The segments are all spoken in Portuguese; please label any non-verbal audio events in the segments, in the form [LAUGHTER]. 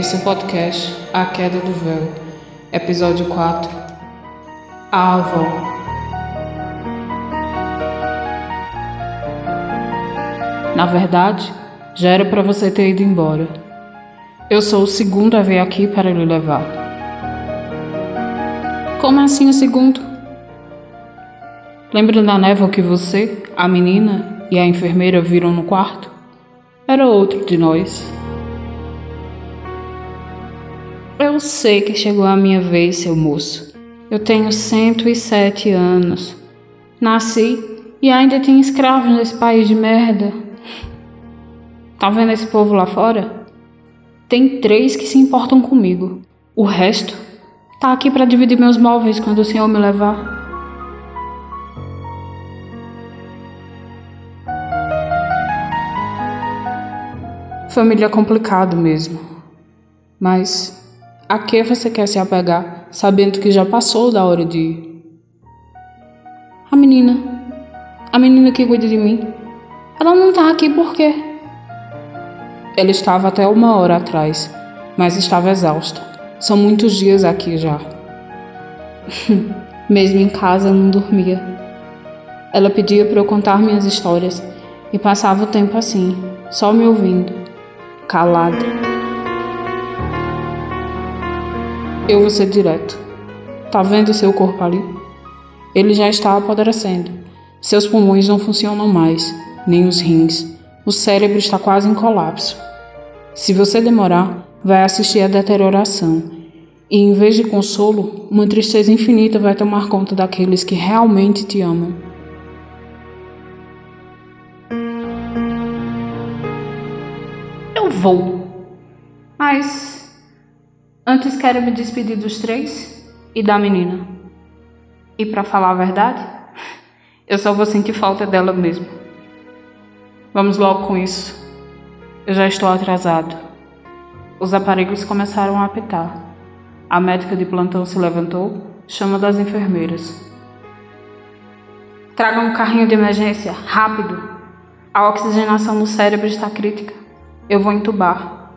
Esse é o podcast A Queda do Véu, episódio 4 A Avó. Na verdade, já era para você ter ido embora. Eu sou o segundo a vir aqui para lhe levar. Como assim o segundo? Lembra da névoa que você, a menina e a enfermeira viram no quarto? Era outro de nós. Eu sei que chegou a minha vez, seu moço. Eu tenho 107 anos. Nasci e ainda tenho escravos nesse país de merda. Tá vendo esse povo lá fora? Tem três que se importam comigo. O resto tá aqui para dividir meus móveis quando o senhor me levar. Família é complicado mesmo. Mas a que você quer se apegar, sabendo que já passou da hora de ir? A menina. A menina que cuida de mim. Ela não tá aqui por quê? Ela estava até uma hora atrás, mas estava exausta. São muitos dias aqui já. [LAUGHS] Mesmo em casa, não dormia. Ela pedia para eu contar minhas histórias e passava o tempo assim, só me ouvindo calada. Eu vou ser direto. Tá vendo seu corpo ali? Ele já está apodrecendo. Seus pulmões não funcionam mais, nem os rins. O cérebro está quase em colapso. Se você demorar, vai assistir à deterioração. E em vez de consolo, uma tristeza infinita vai tomar conta daqueles que realmente te amam. vou. Mas antes quero me despedir dos três e da menina. E para falar a verdade, eu só vou sentir falta dela mesmo. Vamos logo com isso. Eu já estou atrasado. Os aparelhos começaram a apitar. A médica de plantão se levantou, chama das enfermeiras. Traga um carrinho de emergência, rápido! A oxigenação no cérebro está crítica. Eu vou entubar.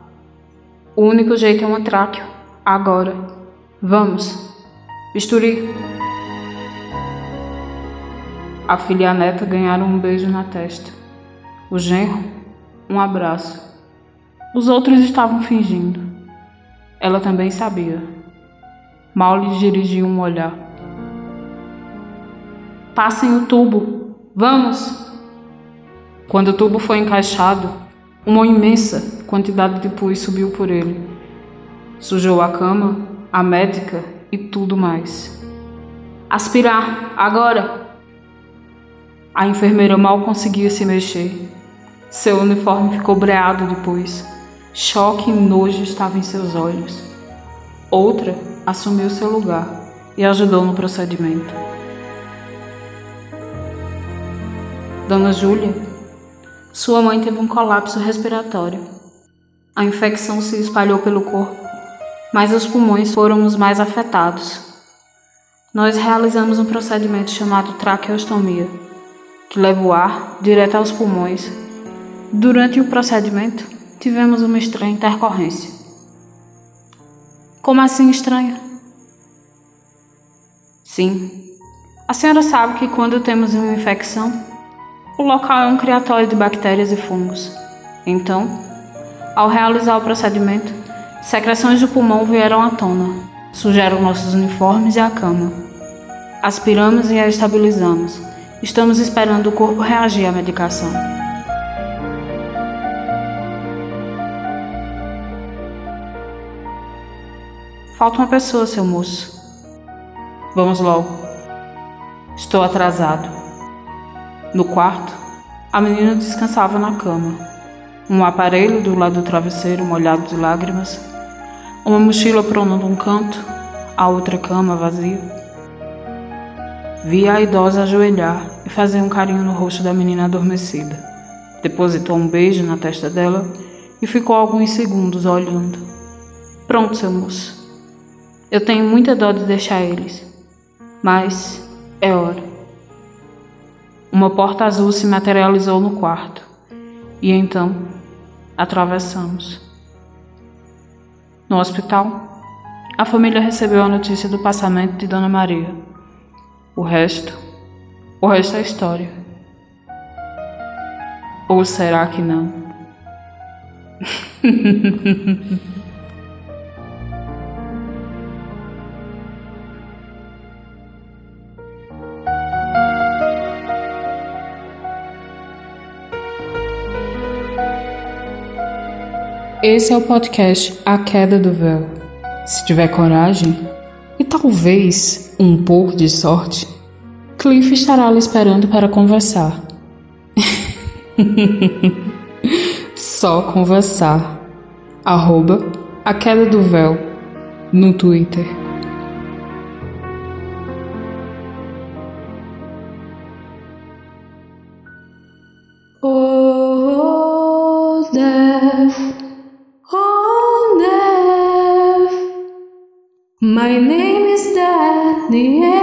O único jeito é um tráqueo. Agora. Vamos. Bisturi. A filha e a neta ganharam um beijo na testa. O genro, um abraço. Os outros estavam fingindo. Ela também sabia. Mal lhe dirigiu um olhar. Passem o tubo. Vamos! Quando o tubo foi encaixado, uma imensa quantidade de pus subiu por ele. Sujou a cama, a médica e tudo mais. Aspirar, agora! A enfermeira mal conseguia se mexer. Seu uniforme ficou breado de pus. Choque e nojo estavam em seus olhos. Outra assumiu seu lugar e ajudou no procedimento. Dona Júlia sua mãe teve um colapso respiratório. A infecção se espalhou pelo corpo, mas os pulmões foram os mais afetados. Nós realizamos um procedimento chamado traqueostomia, que leva o ar direto aos pulmões. Durante o procedimento, tivemos uma estranha intercorrência. Como assim estranha? Sim. A senhora sabe que quando temos uma infecção, o local é um criatório de bactérias e fungos. Então, ao realizar o procedimento, secreções do pulmão vieram à tona, sujaram nossos uniformes e a cama. Aspiramos e a estabilizamos. Estamos esperando o corpo reagir à medicação. Falta uma pessoa, seu moço. Vamos logo. Estou atrasado. No quarto, a menina descansava na cama. Um aparelho do lado do travesseiro molhado de lágrimas, uma mochila pronta num canto, a outra cama vazia. Via a idosa ajoelhar e fazer um carinho no rosto da menina adormecida. Depositou um beijo na testa dela e ficou alguns segundos olhando. Pronto, seu moço. Eu tenho muita dó de deixar eles, mas é hora. Uma porta azul se materializou no quarto e então atravessamos. No hospital, a família recebeu a notícia do passamento de Dona Maria. O resto, o resto é história. Ou será que não? [LAUGHS] Esse é o podcast A Queda do Véu. Se tiver coragem e talvez um pouco de sorte, Cliff estará lhe esperando para conversar. [LAUGHS] Só conversar. Arroba A Queda do Véu no Twitter. Oh, death. the end.